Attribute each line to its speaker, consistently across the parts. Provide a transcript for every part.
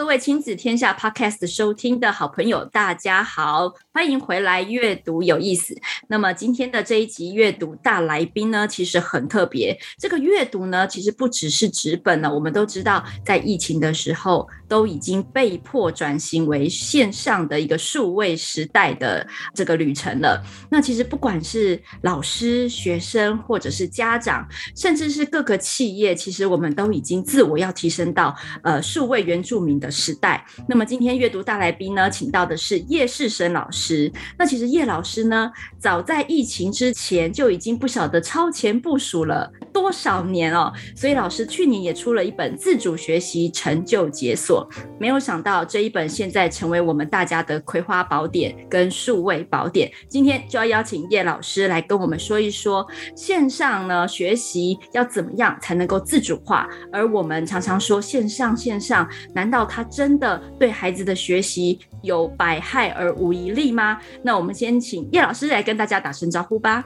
Speaker 1: 各位亲子天下 Podcast 收听的好朋友，大家好，欢迎回来。阅读有意思。那么今天的这一集阅读大来宾呢，其实很特别。这个阅读呢，其实不只是纸本了。我们都知道，在疫情的时候，都已经被迫转型为线上的一个数位时代的这个旅程了。那其实不管是老师、学生，或者是家长，甚至是各个企业，其实我们都已经自我要提升到呃数位原住民的时代。那么今天阅读大来宾呢，请到的是叶世生老师。那其实叶老师呢，早在疫情之前就已经不晓得超前部署了多少年哦。所以老师去年也出了一本自主学习成就解锁。没有想到这一本现在成为我们大家的葵花宝典跟数位宝典。今天就要邀请叶老师来跟我们说一说线上呢学习要怎么样才能够自主化。而我们常常说线上线上。难道它真的对孩子的学习有百害而无一利吗？那我们先请叶老师来跟大家打声招呼吧。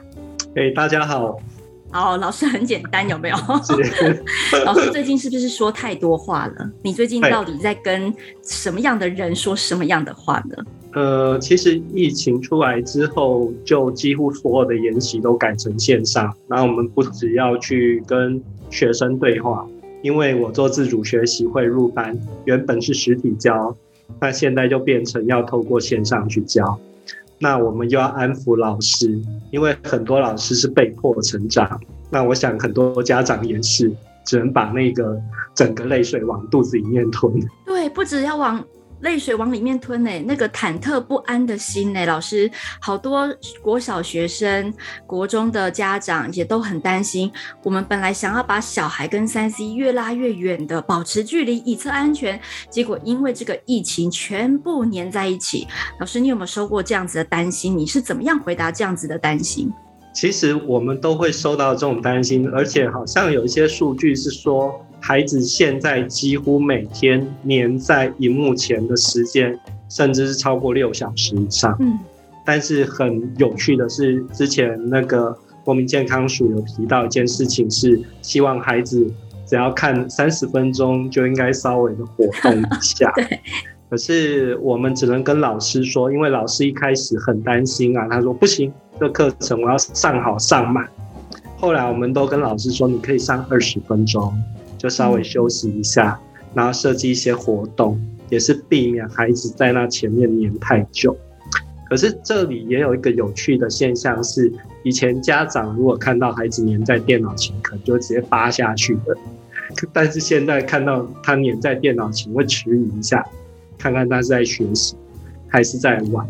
Speaker 2: 哎，大家好。
Speaker 1: 好，老师很简单，有没有？老师最近是不是说太多话了？你最近到底在跟什么样的人说什么样的话呢？
Speaker 2: 呃，其实疫情出来之后，就几乎所有的研习都改成线上。那我们不只要去跟学生对话。因为我做自主学习会入班，原本是实体教，那现在就变成要透过线上去教。那我们又要安抚老师，因为很多老师是被迫成长。那我想很多家长也是，只能把那个整个泪水往肚子里面吞。
Speaker 1: 对，不止要往。泪水往里面吞呢，那个忐忑不安的心呢？老师，好多国小学生、国中的家长也都很担心。我们本来想要把小孩跟三 C 越拉越远的，保持距离以测安全，结果因为这个疫情全部黏在一起。老师，你有没有收过这样子的担心？你是怎么样回答这样子的担心？
Speaker 2: 其实我们都会收到这种担心，而且好像有一些数据是说。孩子现在几乎每天黏在荧幕前的时间，甚至是超过六小时以上。嗯，但是很有趣的是，之前那个国民健康署有提到一件事情，是希望孩子只要看三十分钟就应该稍微的活动一下。对。可是我们只能跟老师说，因为老师一开始很担心啊，他说不行，这课程我要上好上满。后来我们都跟老师说，你可以上二十分钟。就稍微休息一下，然后设计一些活动，也是避免孩子在那前面黏太久。可是这里也有一个有趣的现象是，以前家长如果看到孩子黏在电脑前，可能就直接扒下去的。但是现在看到他黏在电脑前，会迟疑一下，看看他是在学习还是在玩，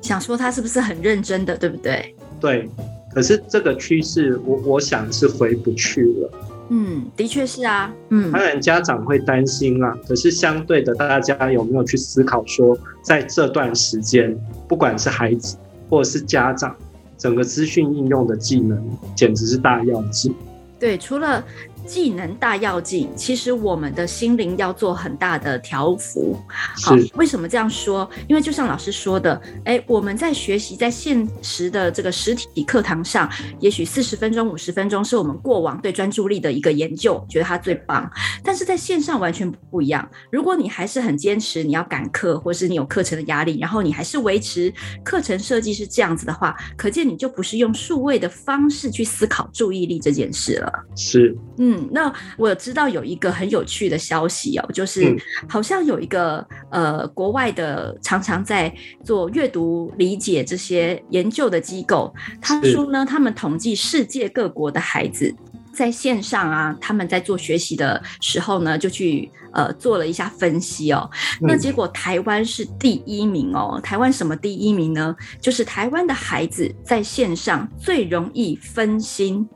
Speaker 1: 想说他是不是很认真的，对不对？
Speaker 2: 对。可是这个趋势，我我想是回不去了。
Speaker 1: 嗯，的确是啊。嗯，
Speaker 2: 当然家长会担心啊。可是相对的，大家有没有去思考说，在这段时间，不管是孩子或者是家长，整个资讯应用的技能，简直是大跃进。
Speaker 1: 对，除了。技能大要进，其实我们的心灵要做很大的调幅。好，为什么这样说？因为就像老师说的，哎，我们在学习在现实的这个实体课堂上，也许四十分钟、五十分钟是我们过往对专注力的一个研究，觉得它最棒。但是在线上完全不一样。如果你还是很坚持你要赶课，或是你有课程的压力，然后你还是维持课程设计是这样子的话，可见你就不是用数位的方式去思考注意力这件事了。
Speaker 2: 是，
Speaker 1: 嗯。嗯，那我知道有一个很有趣的消息哦，就是好像有一个呃国外的常常在做阅读理解这些研究的机构，他说呢，他们统计世界各国的孩子在线上啊，他们在做学习的时候呢，就去呃做了一下分析哦，那结果台湾是第一名哦，台湾什么第一名呢？就是台湾的孩子在线上最容易分心。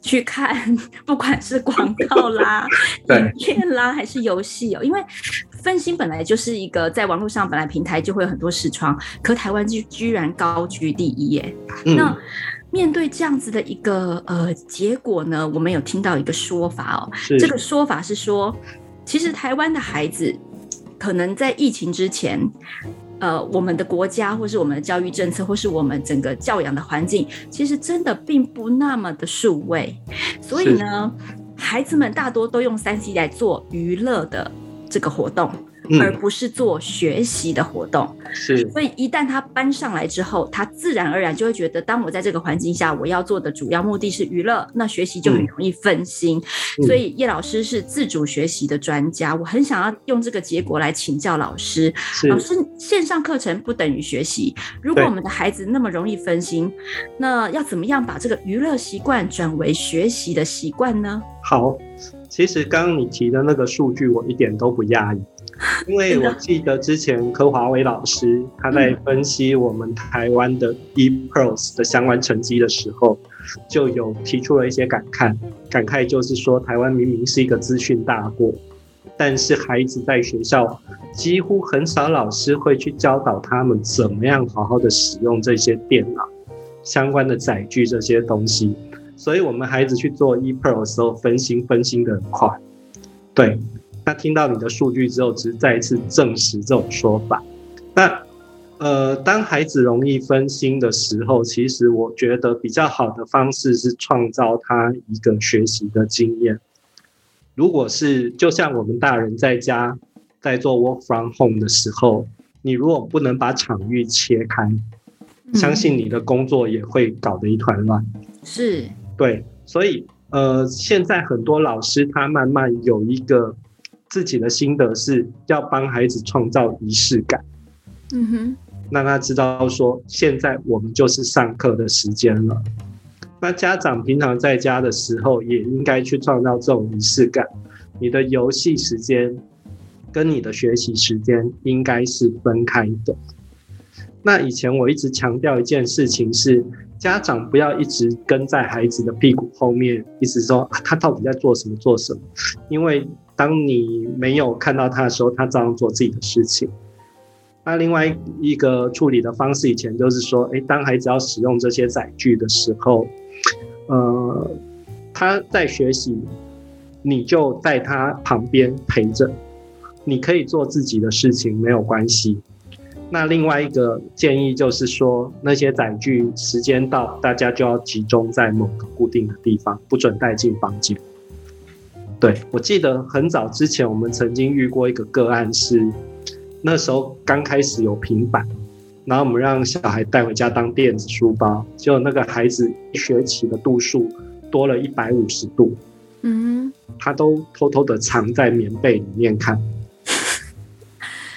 Speaker 1: 去看，不管是广告啦、影片啦，还是游戏哦，因为分心本来就是一个在网络上本来平台就会有很多视窗，可台湾居居然高居第一耶。嗯、那面对这样子的一个呃结果呢，我们有听到一个说法哦，这个说法是说，其实台湾的孩子可能在疫情之前。呃，我们的国家，或是我们的教育政策，或是我们整个教养的环境，其实真的并不那么的数位，所以呢，孩子们大多都用三 C 来做娱乐的这个活动。而不是做学习的活动，
Speaker 2: 是。
Speaker 1: 所以一旦他搬上来之后，他自然而然就会觉得，当我在这个环境下，我要做的主要目的是娱乐，那学习就很容易分心。嗯、所以叶老师是自主学习的专家，我很想要用这个结果来请教老
Speaker 2: 师。
Speaker 1: 老师，线上课程不等于学习。如果我们的孩子那么容易分心，那要怎么样把这个娱乐习惯转为学习的习惯呢？
Speaker 2: 好，其实刚刚你提的那个数据，我一点都不讶异。因为我记得之前柯华威老师他在分析我们台湾的 ePearls 的相关成绩的时候，就有提出了一些感慨。感慨就是说，台湾明明是一个资讯大国，但是孩子在学校几乎很少老师会去教导他们怎么样好好的使用这些电脑相关的载具这些东西。所以我们孩子去做 ePearls 的时候，分心分心的很快。对。他听到你的数据之后，只是再一次证实这种说法。那呃，当孩子容易分心的时候，其实我觉得比较好的方式是创造他一个学习的经验。如果是就像我们大人在家在做 work from home 的时候，你如果不能把场域切开，相信你的工作也会搞得一团乱。
Speaker 1: 是，
Speaker 2: 对，所以呃，现在很多老师他慢慢有一个。自己的心得是要帮孩子创造仪式感，
Speaker 1: 嗯哼，
Speaker 2: 让他知道说，现在我们就是上课的时间了。那家长平常在家的时候，也应该去创造这种仪式感。你的游戏时间跟你的学习时间应该是分开的。那以前我一直强调一件事情是，家长不要一直跟在孩子的屁股后面，一直说，啊，他到底在做什么做什么，因为。当你没有看到他的时候，他照样做自己的事情。那另外一个处理的方式，以前就是说，诶，当孩子要使用这些载具的时候，呃，他在学习，你就在他旁边陪着，你可以做自己的事情，没有关系。那另外一个建议就是说，那些载具时间到，大家就要集中在某个固定的地方，不准带进房间。对，我记得很早之前，我们曾经遇过一个个案是，那时候刚开始有平板，然后我们让小孩带回家当电子书包，结果那个孩子一学期的度数多了一百五十度，嗯，他都偷偷的藏在棉被里面看。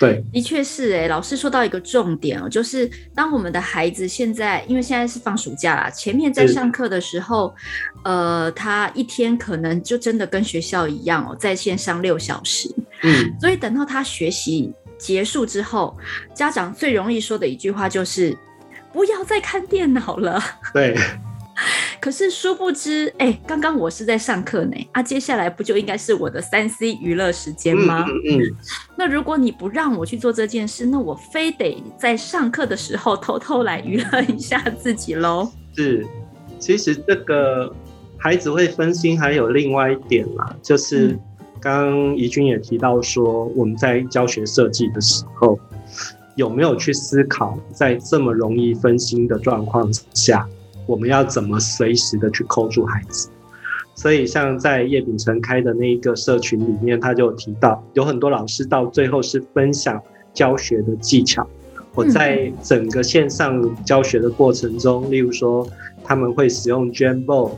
Speaker 2: 对，
Speaker 1: 的确是哎，老师说到一个重点哦，就是当我们的孩子现在，因为现在是放暑假啦，前面在上课的时候，呃，他一天可能就真的跟学校一样哦，在线上六小时，
Speaker 2: 嗯，
Speaker 1: 所以等到他学习结束之后，家长最容易说的一句话就是，不要再看电脑了，
Speaker 2: 对。
Speaker 1: 可是殊不知，哎、欸，刚刚我是在上课呢，啊，接下来不就应该是我的三 C 娱乐时间吗？
Speaker 2: 嗯，嗯，
Speaker 1: 那如果你不让我去做这件事，那我非得在上课的时候偷偷来娱乐一下自己喽。
Speaker 2: 是，其实这个孩子会分心，还有另外一点啦，就是刚刚怡君也提到说，我们在教学设计的时候，有没有去思考，在这么容易分心的状况下，我们要怎么随时的去扣住孩子？所以像在叶秉成开的那一个社群里面，他就提到有很多老师到最后是分享教学的技巧。我在整个线上教学的过程中，例如说他们会使用 Jambo，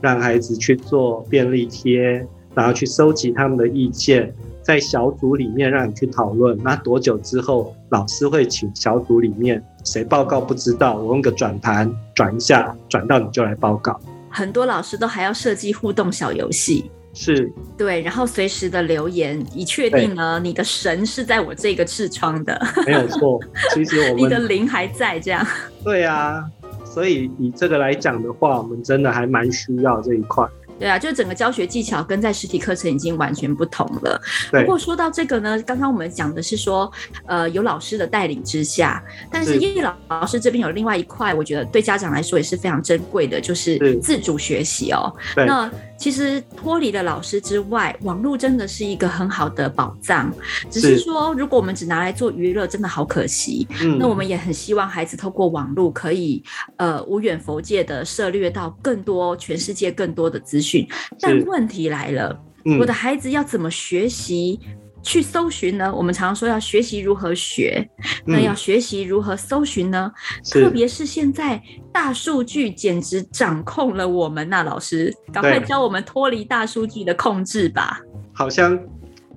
Speaker 2: 让孩子去做便利贴，然后去收集他们的意见。在小组里面让你去讨论，那多久之后老师会请小组里面谁报告不知道，我用个转盘转一下，转到你就来报告。
Speaker 1: 很多老师都还要设计互动小游戏，
Speaker 2: 是
Speaker 1: 对，然后随时的留言，以确定呢你的神是在我这个痔疮的，
Speaker 2: 没有错。其实我们
Speaker 1: 你的灵还在这样。
Speaker 2: 对啊，所以以这个来讲的话，我们真的还蛮需要这一块。
Speaker 1: 对啊，就整个教学技巧跟在实体课程已经完全不同了。
Speaker 2: 对。
Speaker 1: 不过说到这个呢，刚刚我们讲的是说，呃，有老师的带领之下，但是叶老老师这边有另外一块，我觉得对家长来说也是非常珍贵的，就是自主学习哦。
Speaker 2: 对。
Speaker 1: 那其实脱离了老师之外，网络真的是一个很好的宝藏。只是说，如果我们只拿来做娱乐，真的好可惜。嗯。那我们也很希望孩子透过网络可以，呃，无远佛界的涉猎到更多全世界更多的资讯。但问题来了，嗯。我的孩子要怎么学习？去搜寻呢？我们常常说要学习如何学，那要学习如何搜寻呢？嗯、特别是现在大数据简直掌控了我们呐、啊，老师，赶快教我们脱离大数据的控制吧。
Speaker 2: 好像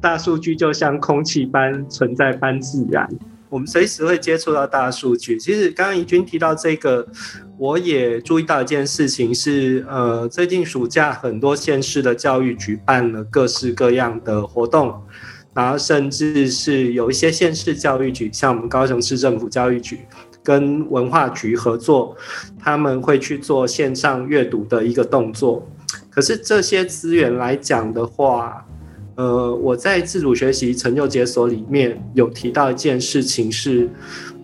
Speaker 2: 大数据就像空气般存在般自然，我们随时会接触到大数据。其实刚刚怡君提到这个，我也注意到一件事情是，呃，最近暑假很多县市的教育举办了各式各样的活动。然后，甚至是有一些县市教育局，像我们高雄市政府教育局跟文化局合作，他们会去做线上阅读的一个动作。可是这些资源来讲的话，呃，我在自主学习成就解锁里面有提到一件事情是，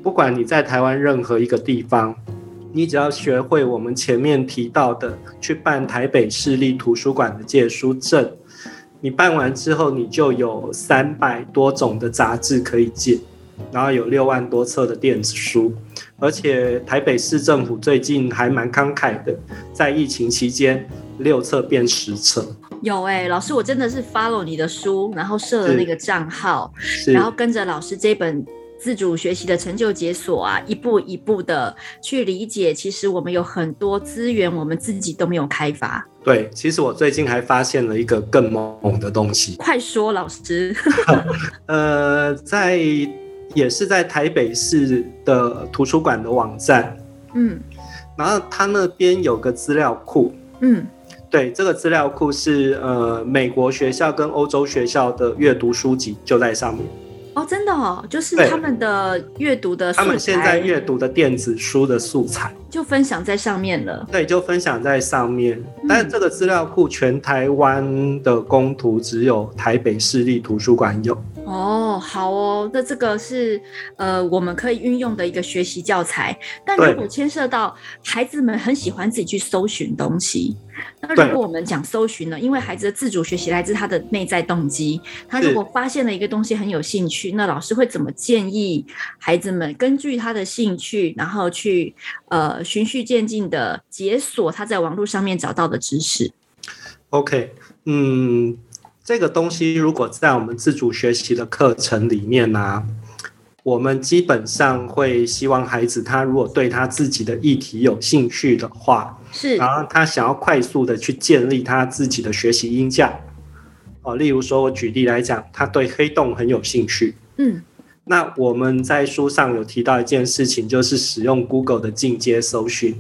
Speaker 2: 不管你在台湾任何一个地方，你只要学会我们前面提到的，去办台北市立图书馆的借书证。你办完之后，你就有三百多种的杂志可以借，然后有六万多册的电子书，而且台北市政府最近还蛮慷慨的，在疫情期间六册变十册。
Speaker 1: 有哎、欸，老师，我真的是 follow 你的书，然后设了那个账号，然后跟着老师这本。自主学习的成就解锁啊，一步一步的去理解。其实我们有很多资源，我们自己都没有开发。
Speaker 2: 对，其实我最近还发现了一个更猛的东西。
Speaker 1: 快说，老师。
Speaker 2: 呃，在也是在台北市的图书馆的网站，嗯，然后他那边有个资料库，嗯，对，这个资料库是呃美国学校跟欧洲学校的阅读书籍就在上面。
Speaker 1: 哦，真的哦，就是他们的阅读的素材，
Speaker 2: 他们现在阅读的电子书的素材
Speaker 1: 就分享在上面了。
Speaker 2: 对，就分享在上面。嗯、但是这个资料库全台湾的公图只有台北市立图书馆有。
Speaker 1: 哦，好哦，那这个是呃我们可以运用的一个学习教材。但如果牵涉到孩子们很喜欢自己去搜寻东西。那如果我们讲搜寻呢？因为孩子的自主学习来自他的内在动机，他如果发现了一个东西很有兴趣，那老师会怎么建议孩子们根据他的兴趣，然后去呃循序渐进的解锁他在网络上面找到的知识
Speaker 2: ？OK，嗯，这个东西如果在我们自主学习的课程里面呢、啊？我们基本上会希望孩子，他如果对他自己的议题有兴趣的话，
Speaker 1: 是，
Speaker 2: 然后他想要快速的去建立他自己的学习音架，哦，例如说，我举例来讲，他对黑洞很有兴趣，嗯，那我们在书上有提到一件事情，就是使用 Google 的进阶搜寻，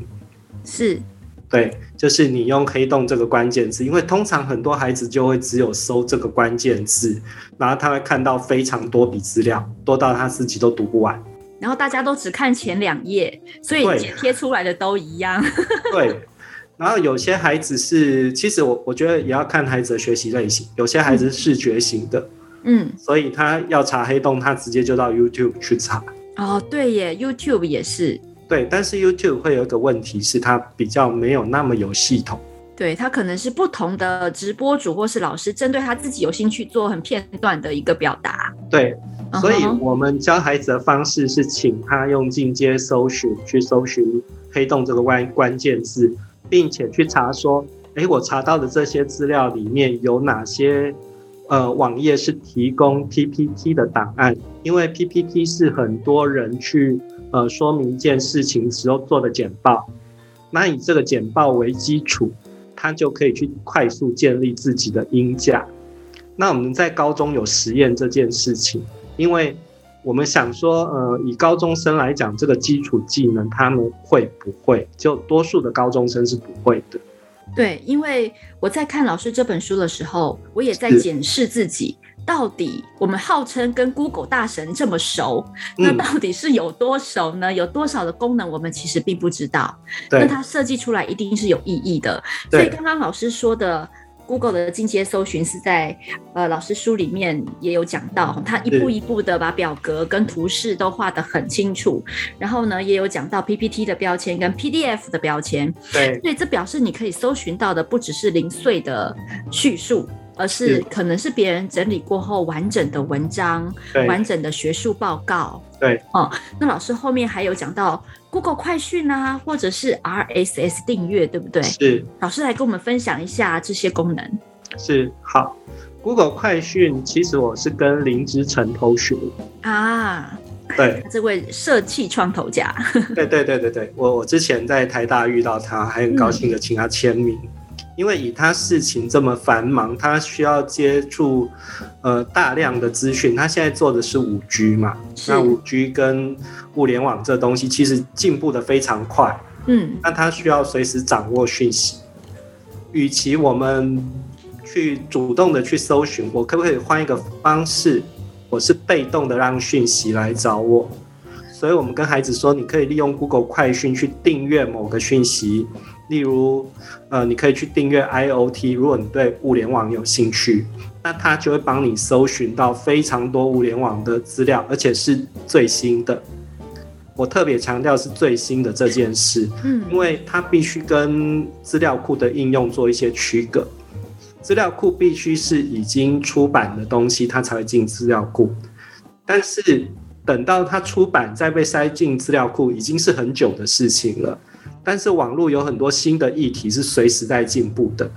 Speaker 1: 是。
Speaker 2: 对，就是你用黑洞这个关键字，因为通常很多孩子就会只有搜这个关键字，然后他会看到非常多笔资料，多到他自己都读不完。
Speaker 1: 然后大家都只看前两页，所以贴出来的都一样。
Speaker 2: 对，然后有些孩子是，其实我我觉得也要看孩子的学习类型，有些孩子是视觉型的，嗯，所以他要查黑洞，他直接就到 YouTube 去查。
Speaker 1: 哦，对耶，YouTube 也是。
Speaker 2: 对，但是 YouTube 会有一个问题是，它比较没有那么有系统。
Speaker 1: 对，它可能是不同的直播主或是老师针对他自己有兴趣做很片段的一个表达。
Speaker 2: 对，所以我们教孩子的方式是请他用进阶搜寻去搜寻黑洞这个关关键字，并且去查说，哎，我查到的这些资料里面有哪些呃网页是提供 PPT 的档案，因为 PPT 是很多人去。呃，说明一件事情时候做的简报，那以这个简报为基础，他就可以去快速建立自己的音架。那我们在高中有实验这件事情，因为我们想说，呃，以高中生来讲，这个基础技能他们会不会？就多数的高中生是不会的。
Speaker 1: 对，因为我在看老师这本书的时候，我也在检视自己。到底我们号称跟 Google 大神这么熟，那到底是有多熟呢？有多少的功能我们其实并不知道。那它设计出来一定是有意义的。所以刚刚老师说的。Google 的进阶搜寻是在呃老师书里面也有讲到，他一步一步的把表格跟图示都画得很清楚，然后呢也有讲到 PPT 的标签跟 PDF 的标签，
Speaker 2: 对，
Speaker 1: 所以这表示你可以搜寻到的不只是零碎的叙述。而是可能是别人整理过后完整的文章，完整的学术报告。
Speaker 2: 对，
Speaker 1: 哦，那老师后面还有讲到 Google 快讯啊，或者是 RSS 订阅，对不对？
Speaker 2: 是。
Speaker 1: 老师来跟我们分享一下这些功能。
Speaker 2: 是，好，Google 快讯其实我是跟林之晨偷学
Speaker 1: 啊。
Speaker 2: 对，
Speaker 1: 这位设计创投家。
Speaker 2: 对对对对对，我我之前在台大遇到他，还很高兴的请他签名。嗯因为以他事情这么繁忙，他需要接触呃大量的资讯。他现在做的是五 G 嘛，那五 G 跟物联网这东西其实进步的非常快。嗯，那他需要随时掌握讯息。与其我们去主动的去搜寻，我可不可以换一个方式？我是被动的让讯息来找我。所以我们跟孩子说，你可以利用 Google 快讯去订阅某个讯息。例如，呃，你可以去订阅 IoT，如果你对物联网有兴趣，那它就会帮你搜寻到非常多物联网的资料，而且是最新的。我特别强调是最新的这件事，嗯，因为它必须跟资料库的应用做一些区隔。资料库必须是已经出版的东西，它才会进资料库。但是等到它出版再被塞进资料库，已经是很久的事情了。但是网络有很多新的议题是随时在进步的，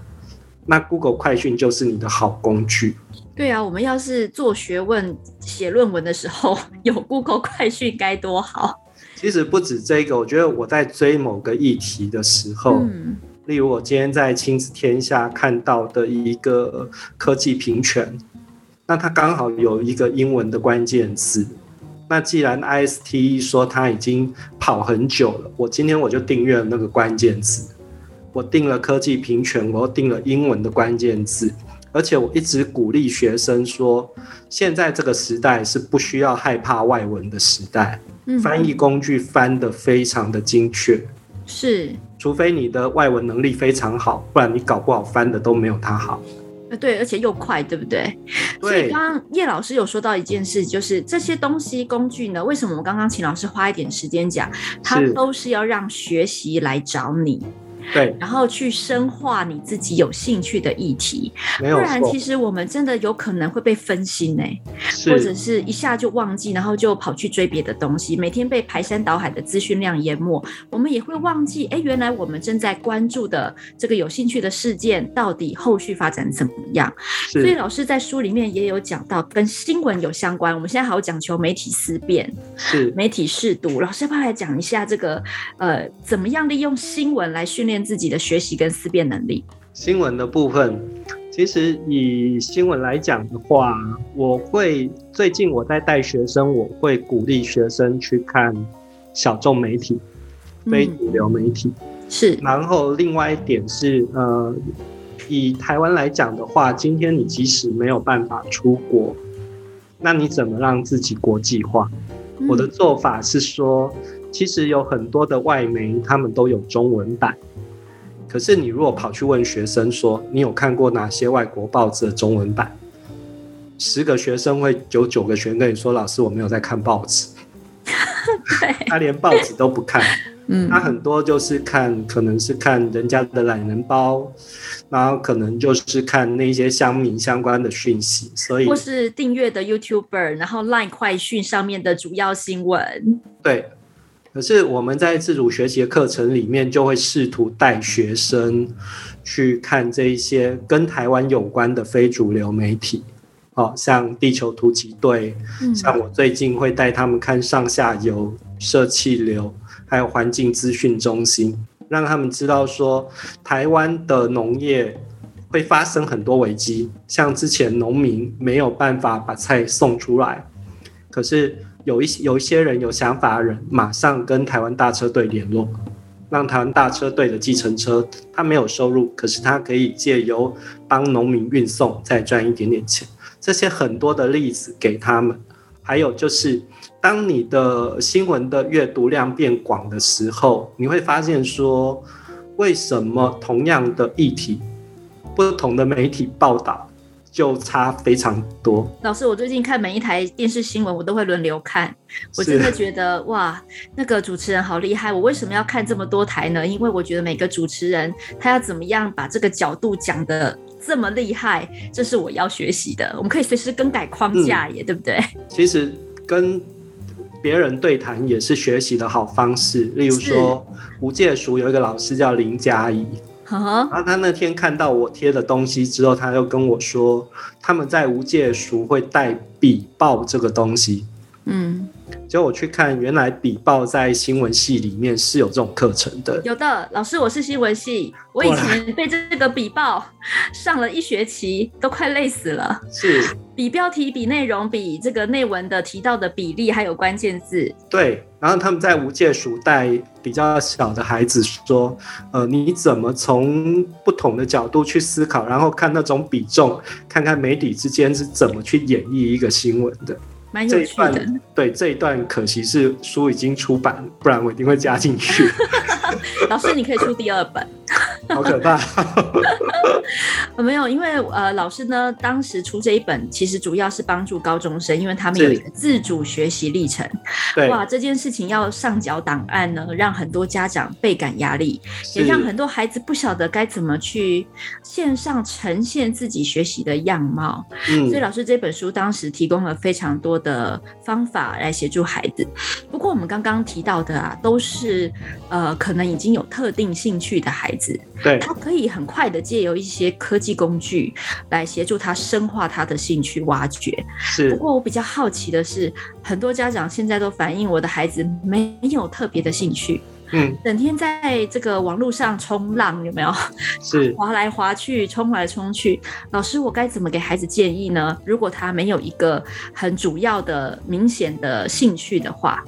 Speaker 2: 那 Google 快讯就是你的好工具。
Speaker 1: 对啊，我们要是做学问、写论文的时候 有 Google 快讯该多好。
Speaker 2: 其实不止这个，我觉得我在追某个议题的时候，嗯、例如我今天在亲子天下看到的一个科技平权，那它刚好有一个英文的关键字。那既然 ISTE 说他已经跑很久了，我今天我就订阅了那个关键词，我订了科技平权，我又订了英文的关键字，而且我一直鼓励学生说，现在这个时代是不需要害怕外文的时代，翻译工具翻得非常的精确，
Speaker 1: 是，
Speaker 2: 除非你的外文能力非常好，不然你搞不好翻的都没有它好。
Speaker 1: 对，而且又快，对不对？对。所以刚刚叶老师有说到一件事，就是这些东西工具呢，为什么我们刚刚请老师花一点时间讲，它都是要让学习来找你。
Speaker 2: 对，
Speaker 1: 然后去深化你自己有兴趣的议题，不然其实我们真的有可能会被分心呢，或者是一下就忘记，然后就跑去追别的东西，每天被排山倒海的资讯量淹没，我们也会忘记，哎，原来我们正在关注的这个有兴趣的事件到底后续发展怎么样？所以老师在书里面也有讲到跟新闻有相关，我们现在好讲求媒体思辨，
Speaker 2: 是。
Speaker 1: 媒体试读，老师要不要来讲一下这个呃，怎么样利用新闻来训练自己的学习跟思辨能力。
Speaker 2: 新闻的部分，其实以新闻来讲的话，我会最近我在带学生，我会鼓励学生去看小众媒体、非主流媒体。
Speaker 1: 嗯、是。
Speaker 2: 然后另外一点是，呃，以台湾来讲的话，今天你即使没有办法出国，那你怎么让自己国际化？嗯、我的做法是说，其实有很多的外媒，他们都有中文版。可是你如果跑去问学生说，你有看过哪些外国报纸的中文版？十个学生会有九个学生跟你说，老师我没有在看报
Speaker 1: 纸。
Speaker 2: 他连报纸都不看，嗯，他很多就是看，可能是看人家的懒人包，然后可能就是看那些乡民相关的讯息，所以
Speaker 1: 或是订阅的 YouTuber，然后 Line 快讯上面的主要新闻，
Speaker 2: 对。可是我们在自主学习的课程里面，就会试图带学生去看这一些跟台湾有关的非主流媒体，哦，像地球突击队，像我最近会带他们看上下游、社气流，还有环境资讯中心，让他们知道说，台湾的农业会发生很多危机，像之前农民没有办法把菜送出来，可是。有一些有一些人有想法的人，马上跟台湾大车队联络，让台湾大车队的计程车，他没有收入，可是他可以借由帮农民运送，再赚一点点钱。这些很多的例子给他们。还有就是，当你的新闻的阅读量变广的时候，你会发现说，为什么同样的议题，不同的媒体报道就差非常多？
Speaker 1: 老师，我最近看每一台电视新闻，我都会轮流看。我真的觉得哇，那个主持人好厉害！我为什么要看这么多台呢？因为我觉得每个主持人他要怎么样把这个角度讲的这么厉害，这是我要学习的。我们可以随时更改框架耶，嗯、对不对？
Speaker 2: 其实跟别人对谈也是学习的好方式。例如说，吴界塾有一个老师叫林佳怡，然后他那天看到我贴的东西之后，他就跟我说，他们在无界塾会带笔报这个东西。嗯。结果我去看，原来笔报在新闻系里面是有这种课程的。
Speaker 1: 有的，老师，我是新闻系，我以前被这个笔报上了一学期，都快累死了。
Speaker 2: 是，
Speaker 1: 比标题、比内容、比这个内文的提到的比例，还有关键字。
Speaker 2: 对，然后他们在无界塾带比较小的孩子说，呃，你怎么从不同的角度去思考，然后看那种比重，看看媒体之间是怎么去演绎一个新闻的。
Speaker 1: 蛮有趣的。
Speaker 2: 对，这一段可惜是书已经出版，不然我一定会加进去。
Speaker 1: 老师，你可以出第二本。
Speaker 2: 好可怕！
Speaker 1: 没有，因为呃，老师呢，当时出这一本，其实主要是帮助高中生，因为他们有一个自主学习历程。对，哇，这件事情要上缴档案呢，让很多家长倍感压力，也让很多孩子不晓得该怎么去线上呈现自己学习的样貌。嗯，所以老师这本书当时提供了非常多的方法来协助孩子。不过我们刚刚提到的啊，都是呃，可能已经有特定兴趣的孩子。
Speaker 2: 对，
Speaker 1: 他可以很快的借由一些科技工具来协助他深化他的兴趣挖掘。
Speaker 2: 是，
Speaker 1: 不过我比较好奇的是，很多家长现在都反映我的孩子没有特别的兴趣，嗯，整天在这个网络上冲浪，有没有？
Speaker 2: 是，
Speaker 1: 滑来滑去，冲来冲去。老师，我该怎么给孩子建议呢？如果他没有一个很主要的、明显的兴趣的话。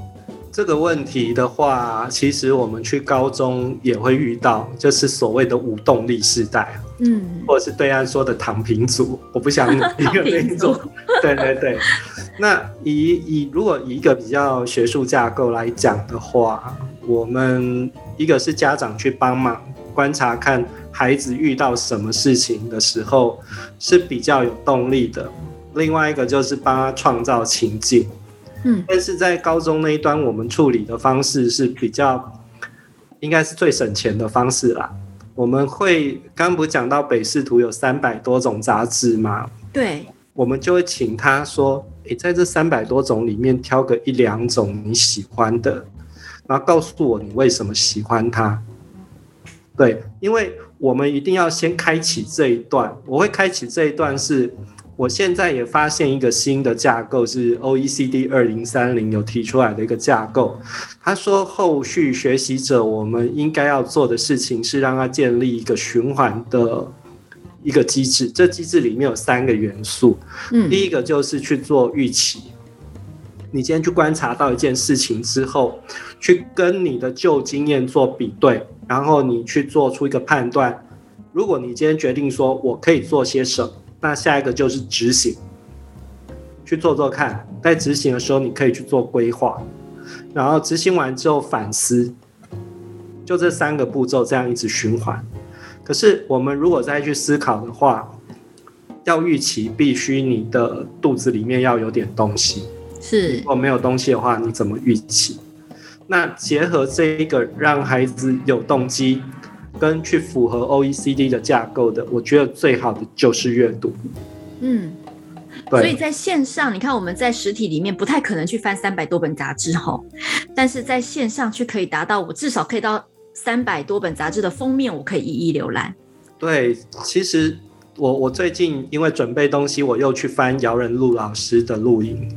Speaker 2: 这个问题的话，其实我们去高中也会遇到，就是所谓的无动力世代，嗯，或者是对岸说的躺平族，我不想努力的那一种。对对对。那以以如果以一个比较学术架构来讲的话，我们一个是家长去帮忙观察，看孩子遇到什么事情的时候是比较有动力的，另外一个就是帮他创造情境。嗯，但是在高中那一端，我们处理的方式是比较，应该是最省钱的方式啦。我们会刚刚不讲到北视图有三百多种杂志吗？
Speaker 1: 对，
Speaker 2: 我们就会请他说，诶，在这三百多种里面挑个一两种你喜欢的，然后告诉我你为什么喜欢它。对，因为我们一定要先开启这一段，我会开启这一段是。我现在也发现一个新的架构，是 OECD 二零三零有提出来的一个架构。他说，后续学习者我们应该要做的事情是让他建立一个循环的一个机制。这机制里面有三个元素，嗯，第一个就是去做预期。你今天去观察到一件事情之后，去跟你的旧经验做比对，然后你去做出一个判断。如果你今天决定说我可以做些什么。那下一个就是执行，去做做看。在执行的时候，你可以去做规划，然后执行完之后反思，就这三个步骤这样一直循环。可是我们如果再去思考的话，要预期必须你的肚子里面要有点东西。
Speaker 1: 是，
Speaker 2: 如果没有东西的话，你怎么预期？那结合这一个让孩子有动机。跟去符合 OECD 的架构的，我觉得最好的就是阅读。
Speaker 1: 嗯，对。所以在线上，你看我们在实体里面不太可能去翻三百多本杂志哈，但是在线上却可以达到，我至少可以到三百多本杂志的封面，我可以一一浏览。
Speaker 2: 对，其实我我最近因为准备东西，我又去翻姚仁禄老师的录影。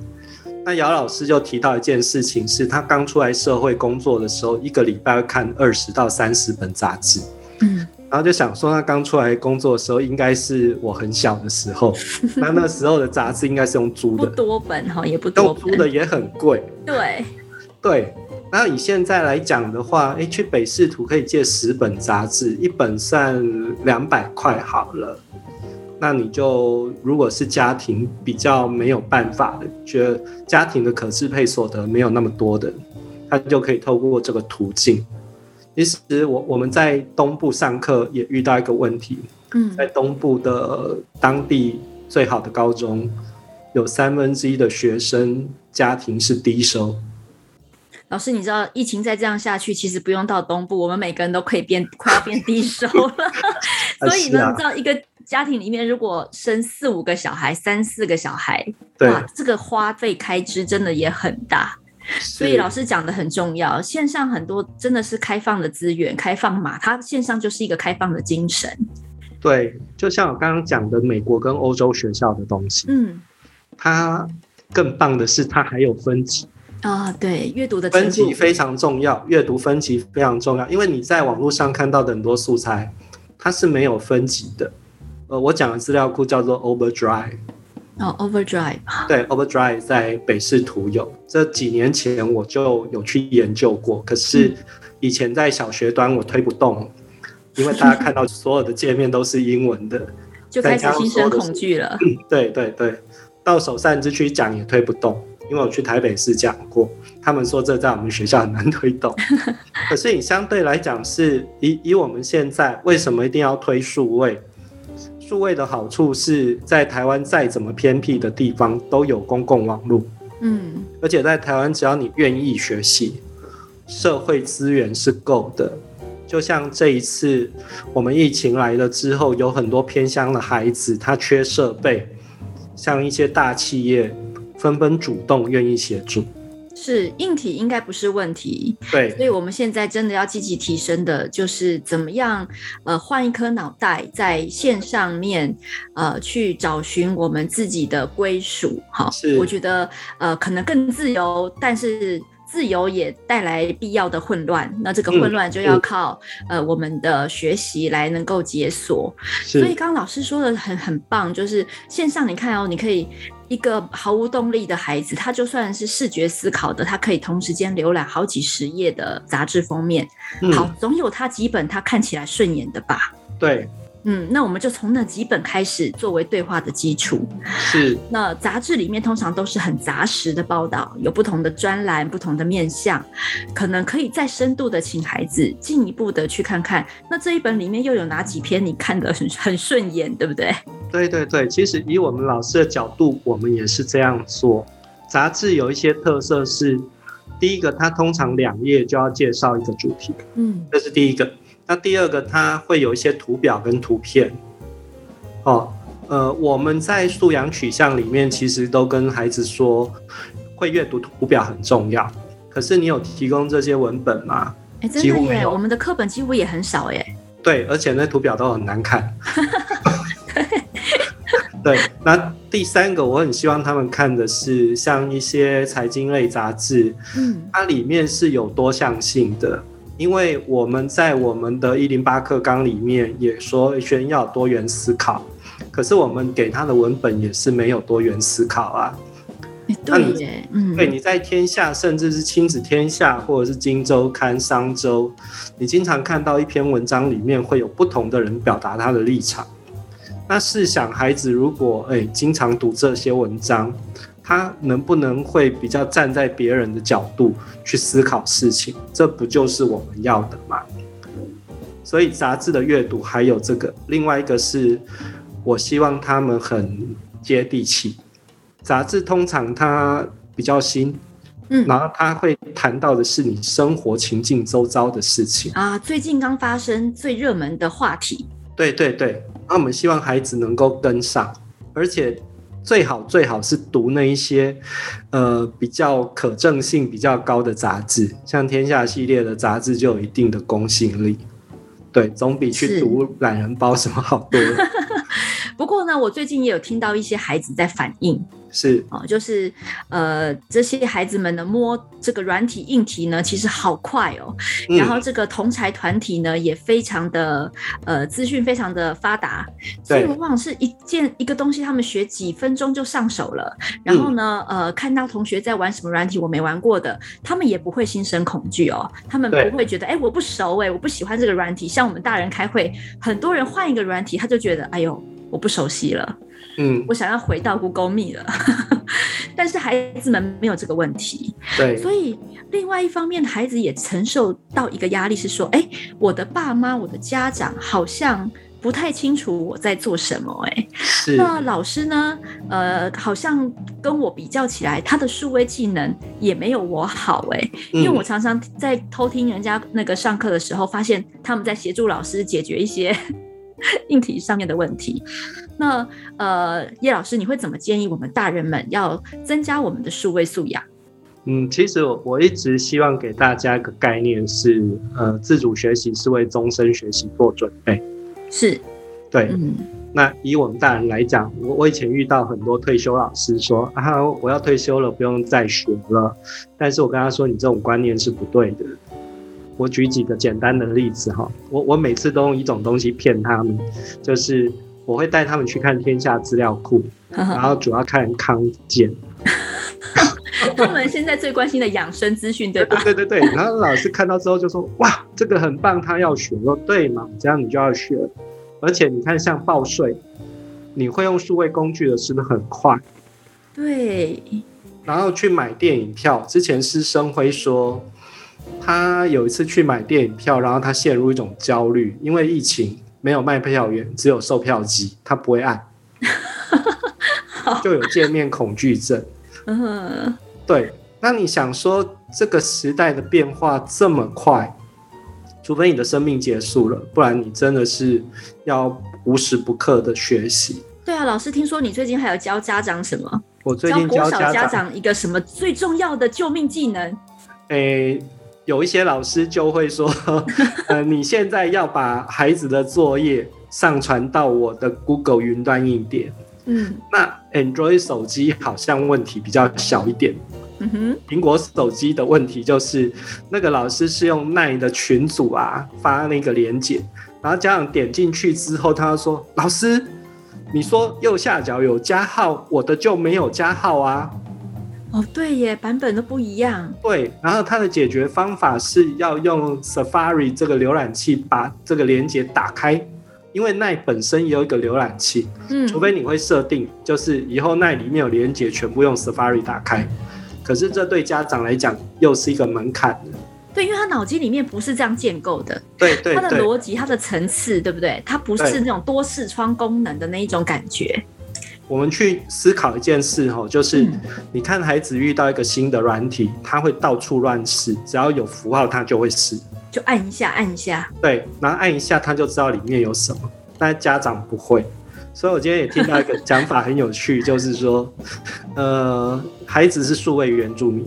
Speaker 2: 那姚老师就提到一件事情，是他刚出来社会工作的时候，一个礼拜会看二十到三十本杂志。嗯，然后就想说，他刚出来工作的时候，应该是我很小的时候，那那时候的杂志应该是用租的，
Speaker 1: 不多本哈，也不多
Speaker 2: 本，租的也很贵。
Speaker 1: 对，
Speaker 2: 对。那以现在来讲的话，哎，去北市图可以借十本杂志，一本算两百块好了。那你就如果是家庭比较没有办法的，觉得家庭的可支配所得没有那么多的，他就可以透过这个途径。其实我我们在东部上课也遇到一个问题，嗯，在东部的当地最好的高中，有三分之一的学生家庭是低收。
Speaker 1: 老师，你知道疫情再这样下去，其实不用到东部，我们每个人都可以变快要变低收了。所以呢，啊、你知道一个家庭里面如果生四五个小孩，三四个小孩，
Speaker 2: 对
Speaker 1: 哇，这个花费开支真的也很大。所以老师讲的很重要，线上很多真的是开放的资源，开放嘛，它线上就是一个开放的精神。
Speaker 2: 对，就像我刚刚讲的，美国跟欧洲学校的东西，
Speaker 1: 嗯，
Speaker 2: 它更棒的是它还有分级
Speaker 1: 啊，对，阅读的
Speaker 2: 分级非常重要，阅读分级非常重要，因为你在网络上看到的很多素材，它是没有分级的。呃，我讲的资料库叫做 Overdrive。
Speaker 1: 哦、oh，Overdrive，
Speaker 2: 对，Overdrive 在北市图有，这几年前我就有去研究过，可是以前在小学端我推不动，因为大家看到所有的界面都是英文的，
Speaker 1: 就开始心生恐惧了。
Speaker 2: 对对对，到首善之区讲也推不动，因为我去台北市讲过，他们说这在我们学校很难推动。可是你相对来讲是以以我们现在为什么一定要推数位？数位的好处是在台湾再怎么偏僻的地方都有公共网络，
Speaker 1: 嗯，
Speaker 2: 而且在台湾只要你愿意学习，社会资源是够的。就像这一次我们疫情来了之后，有很多偏乡的孩子他缺设备，像一些大企业纷纷主动愿意协助。
Speaker 1: 是硬体应该不是问题，
Speaker 2: 对，
Speaker 1: 所以我们现在真的要积极提升的，就是怎么样，呃，换一颗脑袋，在线上面，呃，去找寻我们自己的归属。好，我觉得，呃，可能更自由，但是自由也带来必要的混乱。那这个混乱就要靠，嗯、呃，我们的学习来能够解锁。所以刚刚老师说的很很棒，就是线上，你看哦，你可以。一个毫无动力的孩子，他就算是视觉思考的，他可以同时间浏览好几十页的杂志封面。嗯、好，总有他几本他看起来顺眼的吧？
Speaker 2: 对。
Speaker 1: 嗯，那我们就从那几本开始作为对话的基础。
Speaker 2: 是。
Speaker 1: 那杂志里面通常都是很杂实的报道，有不同的专栏、不同的面向，可能可以再深度的请孩子进一步的去看看，那这一本里面又有哪几篇你看得很 很顺眼，对不对？
Speaker 2: 对对对，其实以我们老师的角度，我们也是这样做。杂志有一些特色是，第一个，它通常两页就要介绍一个主题，
Speaker 1: 嗯，
Speaker 2: 这是第一个。那第二个，它会有一些图表跟图片，哦，呃，我们在素养取向里面其实都跟孩子说，会阅读图表很重要。可是你有提供这些文本吗？
Speaker 1: 哎，真的耶，我们的课本几乎也很少耶。
Speaker 2: 对，而且那图表都很难看。对，那第三个，我很希望他们看的是像一些财经类杂志，
Speaker 1: 嗯，
Speaker 2: 它里面是有多项性的。因为我们在我们的一零八课纲里面也说，学生要多元思考，可是我们给他的文本也是没有多元思考啊。
Speaker 1: 对
Speaker 2: 对，你在天下，甚至是亲子天下，或者是今周刊、商周，你经常看到一篇文章里面会有不同的人表达他的立场。那试想，孩子如果诶、欸、经常读这些文章。他能不能会比较站在别人的角度去思考事情？这不就是我们要的吗？所以杂志的阅读还有这个，另外一个是我希望他们很接地气。杂志通常它比较新，
Speaker 1: 嗯，
Speaker 2: 然后他会谈到的是你生活情境周遭的事情
Speaker 1: 啊，最近刚发生最热门的话题。
Speaker 2: 对对对，那我们希望孩子能够跟上，而且。最好最好是读那一些，呃，比较可证性比较高的杂志，像天下系列的杂志就有一定的公信力，对，总比去读懒人包什么好多。
Speaker 1: 不过呢，我最近也有听到一些孩子在反映。
Speaker 2: 是
Speaker 1: 哦，就是呃，这些孩子们呢，摸这个软体硬体呢，其实好快哦。嗯、然后这个同才团体呢，也非常的呃，资讯非常的发达，所以往往是一件一个东西，他们学几分钟就上手了。然后呢，嗯、呃，看到同学在玩什么软体，我没玩过的，他们也不会心生恐惧哦。他们不会觉得，哎，我不熟，哎，我不喜欢这个软体。像我们大人开会，很多人换一个软体，他就觉得，哎呦。我不熟悉了，
Speaker 2: 嗯，
Speaker 1: 我想要回到 Google Meet 了。但是孩子们没有这个问题，
Speaker 2: 对，
Speaker 1: 所以另外一方面，孩子也承受到一个压力，是说，哎，我的爸妈、我的家长好像不太清楚我在做什么，哎，那老师呢？呃，好像跟我比较起来，他的数位技能也没有我好，哎，因为我常常在偷听人家那个上课的时候，发现他们在协助老师解决一些 硬体上面的问题。那呃，叶老师，你会怎么建议我们大人们要增加我们的数位素养？
Speaker 2: 嗯，其实我我一直希望给大家一个概念是，呃，自主学习是为终身学习做准备。
Speaker 1: 是，
Speaker 2: 对。嗯，那以我们大人来讲，我我以前遇到很多退休老师说啊，我要退休了，不用再学了。但是我跟他说，你这种观念是不对的。我举几个简单的例子哈，我我每次都用一种东西骗他们，就是。我会带他们去看天下资料库，然后主要看康健。
Speaker 1: 他们现在最关心的养生资讯，对吧？
Speaker 2: 对对对对。然后老师看到之后就说：“哇，这个很棒，他要学。”说：“对嘛，这样你就要学。而且你看，像报税，你会用数位工具的，是不是很快？”
Speaker 1: 对。
Speaker 2: 然后去买电影票，之前师生会说，他有一次去买电影票，然后他陷入一种焦虑，因为疫情。没有卖票员，只有售票机，他不会按，就有见面恐惧症。嗯，对。那你想说，这个时代的变化这么快，除非你的生命结束了，不然你真的是要无时不刻的学习。
Speaker 1: 对啊，老师，听说你最近还有教家长什么？
Speaker 2: 我最近教
Speaker 1: 小家长一个什么最重要的救命技能？
Speaker 2: 诶。有一些老师就会说，呃，你现在要把孩子的作业上传到我的 Google 云端硬碟。嗯，那 Android 手机好像问题比较小一点。嗯哼，苹果手机的问题就是，那个老师是用 LINE 的群组啊发那个连接，然后家长点进去之后，他说：“老师，你说右下角有加号，我的就没有加号啊。”
Speaker 1: 哦，对耶，版本都不一样。
Speaker 2: 对，然后它的解决方法是要用 Safari 这个浏览器把这个连接打开，因为奈本身也有一个浏览器，嗯，除非你会设定，就是以后奈里面有连接全部用 Safari 打开。可是这对家长来讲又是一个门槛。
Speaker 1: 对，因为他脑筋里面不是这样建构的。
Speaker 2: 对对，
Speaker 1: 他的逻辑、它的层次，对不对？它不是那种多视窗功能的那一种感觉。
Speaker 2: 我们去思考一件事哈，就是你看孩子遇到一个新的软体，他会到处乱试，只要有符号他就会试，
Speaker 1: 就按一下按一下，
Speaker 2: 对，然后按一下他就知道里面有什么，但家长不会，所以我今天也听到一个讲法很有趣，就是说，呃，孩子是数位原住民，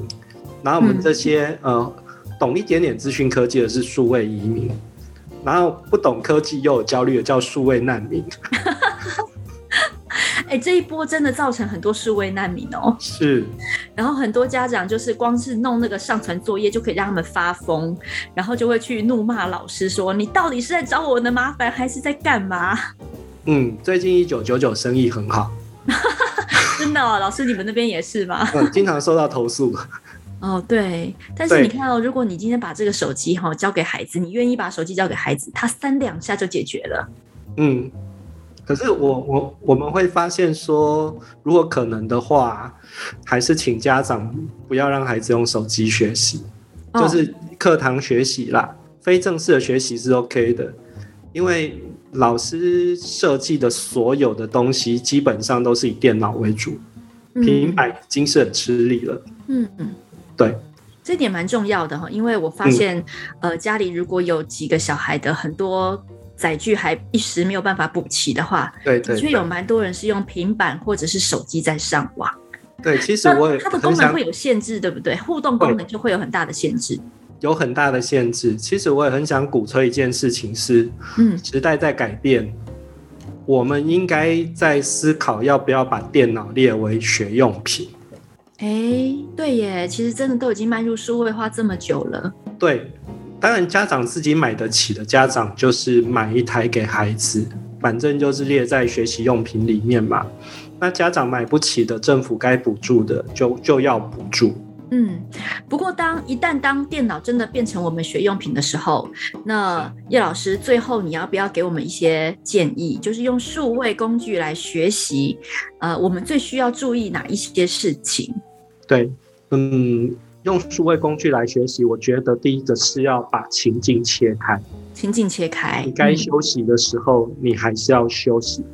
Speaker 2: 然后我们这些呃懂一点点资讯科技的是数位移民，然后不懂科技又有焦虑的叫数位难民。
Speaker 1: 哎，这一波真的造成很多数位难民哦。
Speaker 2: 是，
Speaker 1: 然后很多家长就是光是弄那个上传作业就可以让他们发疯，然后就会去怒骂老师说：“你到底是在找我的麻烦，还是在干嘛？”
Speaker 2: 嗯，最近一九九九生意很好，
Speaker 1: 真的哦，老师你们那边也是吗？
Speaker 2: 嗯，经常收到投诉。
Speaker 1: 哦，对，但是你看哦，如果你今天把这个手机哈交给孩子，你愿意把手机交给孩子，他三两下就解决了。嗯。
Speaker 2: 可是我我我们会发现说，如果可能的话，还是请家长不要让孩子用手机学习，就是课堂学习啦，非正式的学习是 OK 的，因为老师设计的所有的东西基本上都是以电脑为主，平板已经是很吃力了。嗯嗯，对，
Speaker 1: 这点蛮重要的哈，因为我发现，呃，家里如果有几个小孩的很多。载具还一时没有办法补齐的话，
Speaker 2: 对对，
Speaker 1: 的确有蛮多人是用平板或者是手机在上网。
Speaker 2: 对，其实我也
Speaker 1: 它的功能会有限制，对不对？互动功能就会有很大的限制，
Speaker 2: 有很大的限制。其实我也很想鼓吹一件事情是，嗯，时代在改变，我们应该在思考要不要把电脑列为学用品。
Speaker 1: 哎，对耶，其实真的都已经迈入数位化这么久了。
Speaker 2: 对。当然，家长自己买得起的家长就是买一台给孩子，反正就是列在学习用品里面嘛。那家长买不起的，政府该补助的就就要补助。
Speaker 1: 嗯，不过当一旦当电脑真的变成我们学用品的时候，那叶老师最后你要不要给我们一些建议？就是用数位工具来学习，呃，我们最需要注意哪一些事情？
Speaker 2: 对，嗯，用数位工具来学习，我觉得第一个是要把情境切开，
Speaker 1: 情境切开，
Speaker 2: 你该休息的时候，嗯，你还是要休息。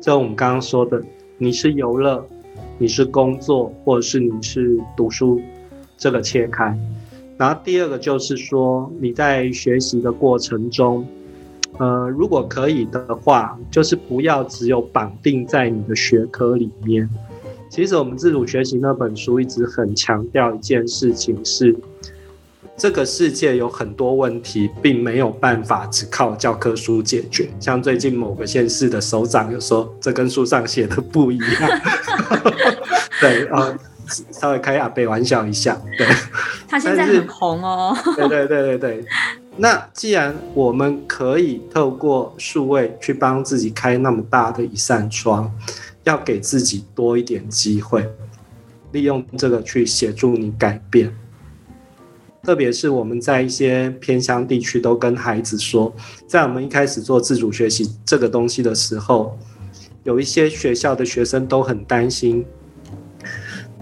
Speaker 2: 就我们刚刚说的，你是游乐。你是工作，或者是你是读书，这个切开。然后第二个就是说，你在学习的过程中，呃，如果可以的话，就是不要只有绑定在你的学科里面。其实我们自主学习那本书一直很强调一件事情是。这个世界有很多问题，并没有办法只靠教科书解决。像最近某个县市的首长有说，这跟书上写的不一样。对啊、呃，稍微开阿北玩笑一下。对，
Speaker 1: 他现在很红哦。
Speaker 2: 对对对对对。那既然我们可以透过数位去帮自己开那么大的一扇窗，要给自己多一点机会，利用这个去协助你改变。特别是我们在一些偏乡地区，都跟孩子说，在我们一开始做自主学习这个东西的时候，有一些学校的学生都很担心，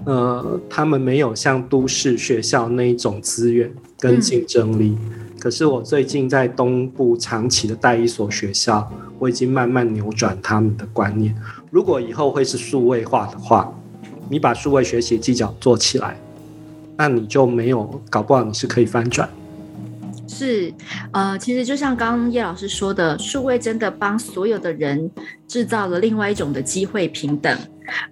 Speaker 2: 呃，他们没有像都市学校那一种资源跟竞争力。嗯。可是我最近在东部长期的带一所学校，我已经慢慢扭转他们的观念。如果以后会是数位化的话，你把数位学习技巧做起来。那你就没有，搞不好你是可以翻转。
Speaker 1: 是，呃，其实就像刚刚叶老师说的，数位真的帮所有的人制造了另外一种的机会平等，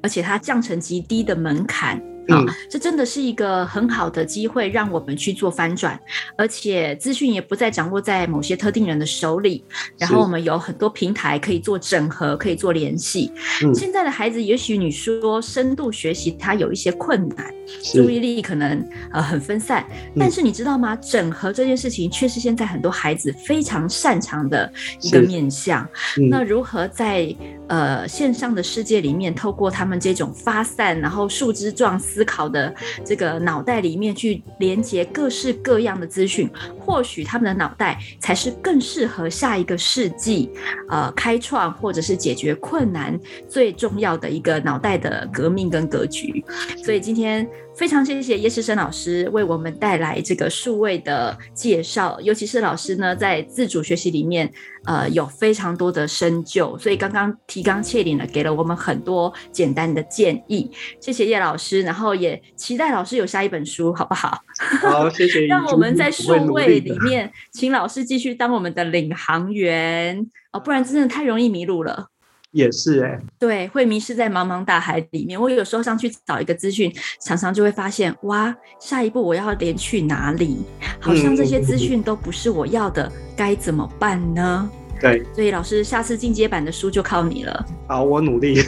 Speaker 1: 而且它降成极低的门槛。好、哦，这真的是一个很好的机会，让我们去做翻转，而且资讯也不再掌握在某些特定人的手里。然后我们有很多平台可以做整合，可以做联系。嗯、现在的孩子，也许你说深度学习，他有一些困难，注意力可能呃很分散。但是你知道吗？整合这件事情，却是现在很多孩子非常擅长的一个面向。嗯、那如何在呃线上的世界里面，透过他们这种发散，然后树枝状。思考的这个脑袋里面去连接各式各样的资讯，或许他们的脑袋才是更适合下一个世纪，呃，开创或者是解决困难最重要的一个脑袋的革命跟格局。所以今天。非常谢谢叶世生老师为我们带来这个数位的介绍，尤其是老师呢在自主学习里面，呃，有非常多的深究，所以刚刚提纲挈领了，给了我们很多简单的建议。谢谢叶老师，然后也期待老师有下一本书，好不好？
Speaker 2: 好，谢谢。
Speaker 1: 让我们在数位里面，请老师继续当我们的领航员哦，不然真的太容易迷路了。
Speaker 2: 也是哎、欸，
Speaker 1: 对，会迷失在茫茫大海里面。我有时候上去找一个资讯，常常就会发现，哇，下一步我要连去哪里？好像这些资讯都不是我要的，嗯、该怎么办呢？
Speaker 2: 对，
Speaker 1: 所以老师，下次进阶版的书就靠你了。
Speaker 2: 好，我努力。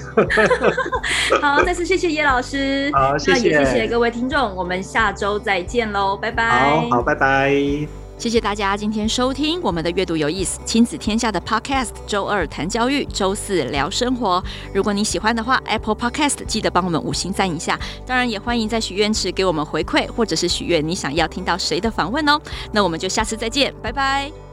Speaker 1: 好，再次谢谢叶老师。
Speaker 2: 好，谢谢。那
Speaker 1: 也谢谢各位听众，我们下周再见喽，拜拜。
Speaker 2: 好好，拜拜。
Speaker 1: 谢谢大家今天收听我们的阅读有意思亲子天下的 Podcast，周二谈教育，周四聊生活。如果你喜欢的话，Apple Podcast 记得帮我们五星赞一下。当然也欢迎在许愿池给我们回馈，或者是许愿你想要听到谁的访问哦。那我们就下次再见，拜拜。